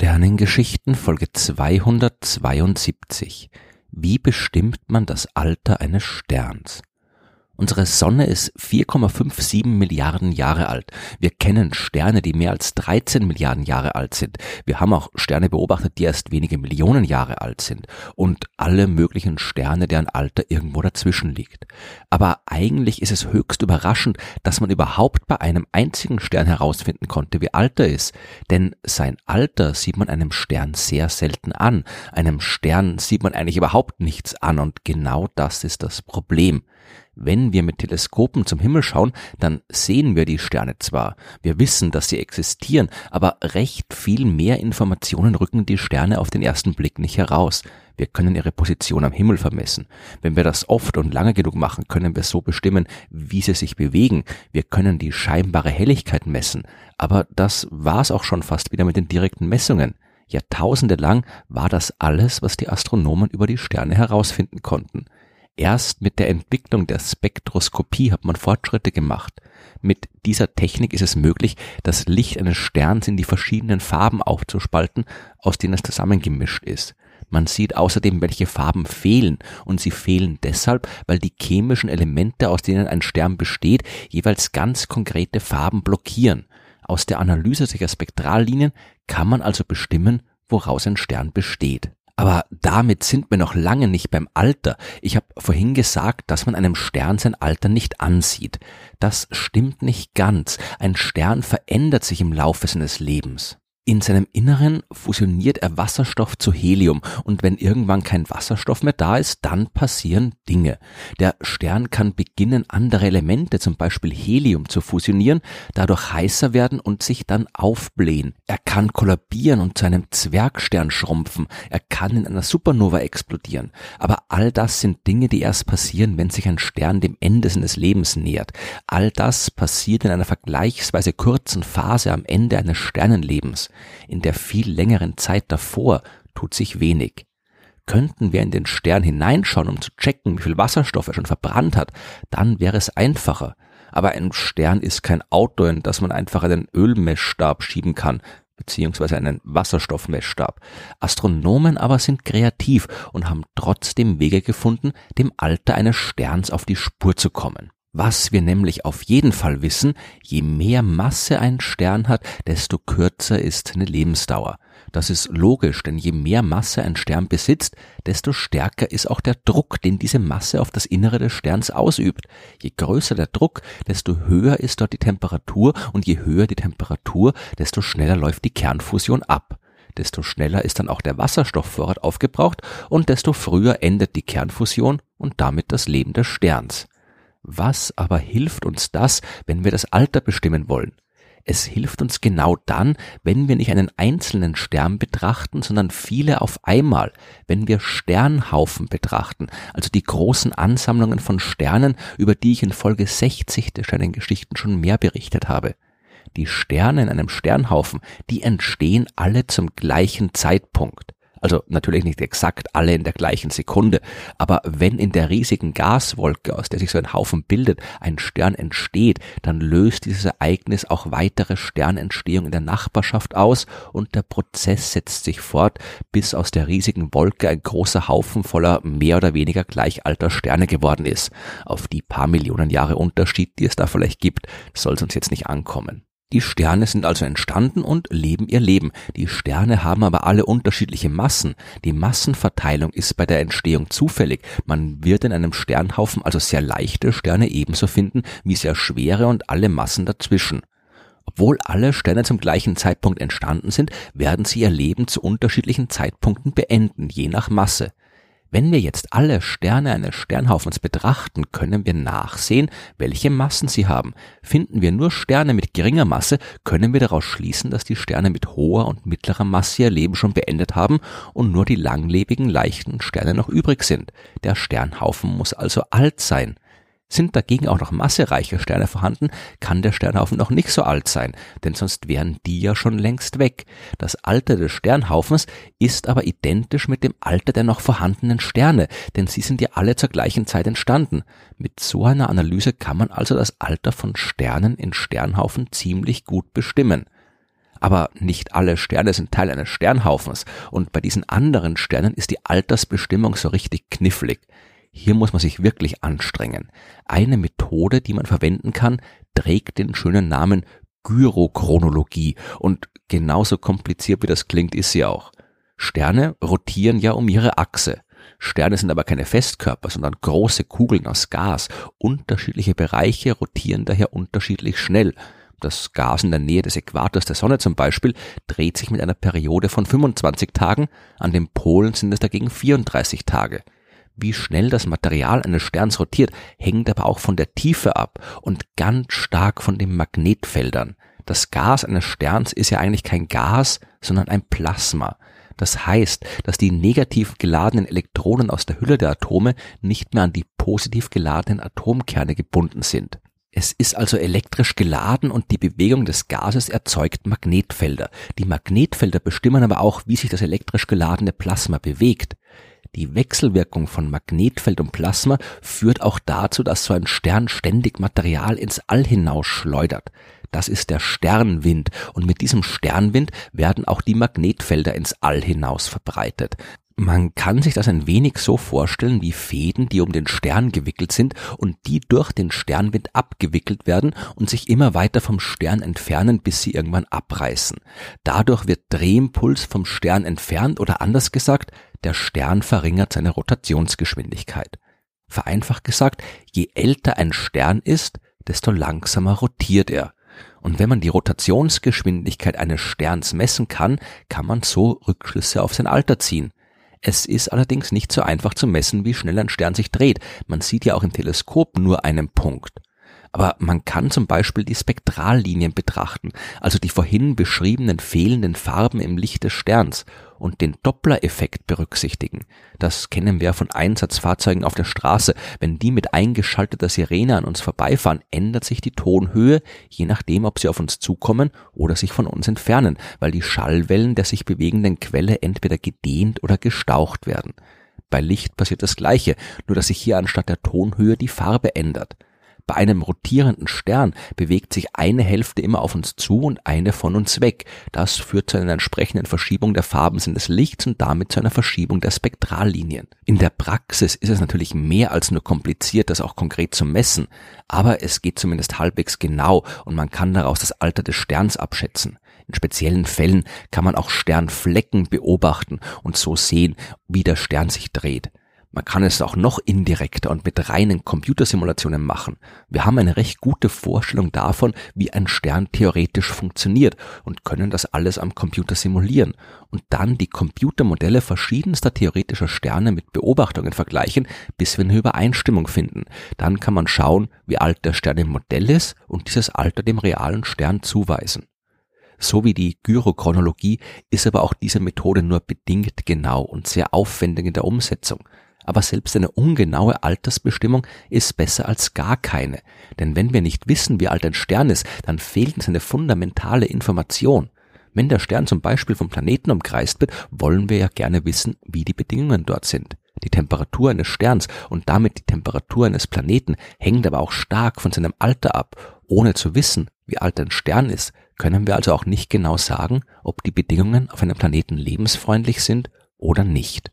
Sternengeschichten Folge 272. Wie bestimmt man das Alter eines Sterns? Unsere Sonne ist 4,57 Milliarden Jahre alt. Wir kennen Sterne, die mehr als 13 Milliarden Jahre alt sind. Wir haben auch Sterne beobachtet, die erst wenige Millionen Jahre alt sind. Und alle möglichen Sterne, deren Alter irgendwo dazwischen liegt. Aber eigentlich ist es höchst überraschend, dass man überhaupt bei einem einzigen Stern herausfinden konnte, wie alt er ist. Denn sein Alter sieht man einem Stern sehr selten an. Einem Stern sieht man eigentlich überhaupt nichts an. Und genau das ist das Problem. Wenn wir mit Teleskopen zum Himmel schauen, dann sehen wir die Sterne zwar, wir wissen, dass sie existieren, aber recht viel mehr Informationen rücken die Sterne auf den ersten Blick nicht heraus. Wir können ihre Position am Himmel vermessen. Wenn wir das oft und lange genug machen, können wir so bestimmen, wie sie sich bewegen. Wir können die scheinbare Helligkeit messen. Aber das war's auch schon fast wieder mit den direkten Messungen. Jahrtausende lang war das alles, was die Astronomen über die Sterne herausfinden konnten. Erst mit der Entwicklung der Spektroskopie hat man Fortschritte gemacht. Mit dieser Technik ist es möglich, das Licht eines Sterns in die verschiedenen Farben aufzuspalten, aus denen es zusammengemischt ist. Man sieht außerdem, welche Farben fehlen, und sie fehlen deshalb, weil die chemischen Elemente, aus denen ein Stern besteht, jeweils ganz konkrete Farben blockieren. Aus der Analyse solcher Spektrallinien kann man also bestimmen, woraus ein Stern besteht. Aber damit sind wir noch lange nicht beim Alter. Ich habe vorhin gesagt, dass man einem Stern sein Alter nicht ansieht. Das stimmt nicht ganz. Ein Stern verändert sich im Laufe seines Lebens. In seinem Inneren fusioniert er Wasserstoff zu Helium und wenn irgendwann kein Wasserstoff mehr da ist, dann passieren Dinge. Der Stern kann beginnen, andere Elemente, zum Beispiel Helium, zu fusionieren, dadurch heißer werden und sich dann aufblähen. Er kann kollabieren und zu einem Zwergstern schrumpfen. Er kann in einer Supernova explodieren. Aber all das sind Dinge, die erst passieren, wenn sich ein Stern dem Ende seines Lebens nähert. All das passiert in einer vergleichsweise kurzen Phase am Ende eines Sternenlebens. In der viel längeren Zeit davor tut sich wenig. Könnten wir in den Stern hineinschauen, um zu checken, wie viel Wasserstoff er schon verbrannt hat, dann wäre es einfacher. Aber ein Stern ist kein Auto, in das man einfach einen Ölmessstab schieben kann, beziehungsweise einen Wasserstoffmessstab. Astronomen aber sind kreativ und haben trotzdem Wege gefunden, dem Alter eines Sterns auf die Spur zu kommen. Was wir nämlich auf jeden Fall wissen, je mehr Masse ein Stern hat, desto kürzer ist seine Lebensdauer. Das ist logisch, denn je mehr Masse ein Stern besitzt, desto stärker ist auch der Druck, den diese Masse auf das Innere des Sterns ausübt. Je größer der Druck, desto höher ist dort die Temperatur und je höher die Temperatur, desto schneller läuft die Kernfusion ab. Desto schneller ist dann auch der Wasserstoffvorrat aufgebraucht und desto früher endet die Kernfusion und damit das Leben des Sterns. Was aber hilft uns das, wenn wir das Alter bestimmen wollen? Es hilft uns genau dann, wenn wir nicht einen einzelnen Stern betrachten, sondern viele auf einmal, wenn wir Sternhaufen betrachten, also die großen Ansammlungen von Sternen, über die ich in Folge 60 der Sternengeschichten schon mehr berichtet habe. Die Sterne in einem Sternhaufen, die entstehen alle zum gleichen Zeitpunkt. Also natürlich nicht exakt alle in der gleichen Sekunde, aber wenn in der riesigen Gaswolke, aus der sich so ein Haufen bildet, ein Stern entsteht, dann löst dieses Ereignis auch weitere Sternentstehung in der Nachbarschaft aus und der Prozess setzt sich fort, bis aus der riesigen Wolke ein großer Haufen voller mehr oder weniger gleichalter Sterne geworden ist. Auf die paar Millionen Jahre Unterschied, die es da vielleicht gibt, soll es uns jetzt nicht ankommen. Die Sterne sind also entstanden und leben ihr Leben. Die Sterne haben aber alle unterschiedliche Massen. Die Massenverteilung ist bei der Entstehung zufällig. Man wird in einem Sternhaufen also sehr leichte Sterne ebenso finden wie sehr schwere und alle Massen dazwischen. Obwohl alle Sterne zum gleichen Zeitpunkt entstanden sind, werden sie ihr Leben zu unterschiedlichen Zeitpunkten beenden, je nach Masse. Wenn wir jetzt alle Sterne eines Sternhaufens betrachten, können wir nachsehen, welche Massen sie haben. Finden wir nur Sterne mit geringer Masse, können wir daraus schließen, dass die Sterne mit hoher und mittlerer Masse ihr Leben schon beendet haben und nur die langlebigen leichten Sterne noch übrig sind. Der Sternhaufen muss also alt sein. Sind dagegen auch noch massereiche Sterne vorhanden, kann der Sternhaufen noch nicht so alt sein, denn sonst wären die ja schon längst weg. Das Alter des Sternhaufens ist aber identisch mit dem Alter der noch vorhandenen Sterne, denn sie sind ja alle zur gleichen Zeit entstanden. Mit so einer Analyse kann man also das Alter von Sternen in Sternhaufen ziemlich gut bestimmen. Aber nicht alle Sterne sind Teil eines Sternhaufens und bei diesen anderen Sternen ist die Altersbestimmung so richtig knifflig. Hier muss man sich wirklich anstrengen. Eine Methode, die man verwenden kann, trägt den schönen Namen Gyrochronologie und genauso kompliziert wie das klingt, ist sie auch. Sterne rotieren ja um ihre Achse. Sterne sind aber keine Festkörper, sondern große Kugeln aus Gas. Unterschiedliche Bereiche rotieren daher unterschiedlich schnell. Das Gas in der Nähe des Äquators der Sonne zum Beispiel dreht sich mit einer Periode von 25 Tagen, an den Polen sind es dagegen 34 Tage. Wie schnell das Material eines Sterns rotiert, hängt aber auch von der Tiefe ab und ganz stark von den Magnetfeldern. Das Gas eines Sterns ist ja eigentlich kein Gas, sondern ein Plasma. Das heißt, dass die negativ geladenen Elektronen aus der Hülle der Atome nicht mehr an die positiv geladenen Atomkerne gebunden sind. Es ist also elektrisch geladen und die Bewegung des Gases erzeugt Magnetfelder. Die Magnetfelder bestimmen aber auch, wie sich das elektrisch geladene Plasma bewegt. Die Wechselwirkung von Magnetfeld und Plasma führt auch dazu, dass so ein Stern ständig Material ins All hinaus schleudert. Das ist der Sternwind und mit diesem Sternwind werden auch die Magnetfelder ins All hinaus verbreitet. Man kann sich das ein wenig so vorstellen wie Fäden, die um den Stern gewickelt sind und die durch den Sternwind abgewickelt werden und sich immer weiter vom Stern entfernen, bis sie irgendwann abreißen. Dadurch wird Drehimpuls vom Stern entfernt oder anders gesagt, der Stern verringert seine Rotationsgeschwindigkeit. Vereinfacht gesagt, je älter ein Stern ist, desto langsamer rotiert er. Und wenn man die Rotationsgeschwindigkeit eines Sterns messen kann, kann man so Rückschlüsse auf sein Alter ziehen. Es ist allerdings nicht so einfach zu messen, wie schnell ein Stern sich dreht. Man sieht ja auch im Teleskop nur einen Punkt. Aber man kann zum Beispiel die Spektrallinien betrachten, also die vorhin beschriebenen fehlenden Farben im Licht des Sterns und den Doppler-Effekt berücksichtigen. Das kennen wir von Einsatzfahrzeugen auf der Straße. Wenn die mit eingeschalteter Sirene an uns vorbeifahren, ändert sich die Tonhöhe, je nachdem, ob sie auf uns zukommen oder sich von uns entfernen, weil die Schallwellen der sich bewegenden Quelle entweder gedehnt oder gestaucht werden. Bei Licht passiert das Gleiche, nur dass sich hier anstatt der Tonhöhe die Farbe ändert. Bei einem rotierenden Stern bewegt sich eine Hälfte immer auf uns zu und eine von uns weg. Das führt zu einer entsprechenden Verschiebung der Farben des Lichts und damit zu einer Verschiebung der Spektrallinien. In der Praxis ist es natürlich mehr als nur kompliziert, das auch konkret zu messen, aber es geht zumindest halbwegs genau und man kann daraus das Alter des Sterns abschätzen. In speziellen Fällen kann man auch Sternflecken beobachten und so sehen, wie der Stern sich dreht. Man kann es auch noch indirekter und mit reinen Computersimulationen machen. Wir haben eine recht gute Vorstellung davon, wie ein Stern theoretisch funktioniert und können das alles am Computer simulieren und dann die Computermodelle verschiedenster theoretischer Sterne mit Beobachtungen vergleichen, bis wir eine Übereinstimmung finden. Dann kann man schauen, wie alt der Stern im Modell ist und dieses Alter dem realen Stern zuweisen. So wie die Gyrochronologie ist aber auch diese Methode nur bedingt genau und sehr aufwendig in der Umsetzung aber selbst eine ungenaue Altersbestimmung ist besser als gar keine. Denn wenn wir nicht wissen, wie alt ein Stern ist, dann fehlt uns eine fundamentale Information. Wenn der Stern zum Beispiel vom Planeten umkreist wird, wollen wir ja gerne wissen, wie die Bedingungen dort sind. Die Temperatur eines Sterns und damit die Temperatur eines Planeten hängt aber auch stark von seinem Alter ab. Ohne zu wissen, wie alt ein Stern ist, können wir also auch nicht genau sagen, ob die Bedingungen auf einem Planeten lebensfreundlich sind oder nicht.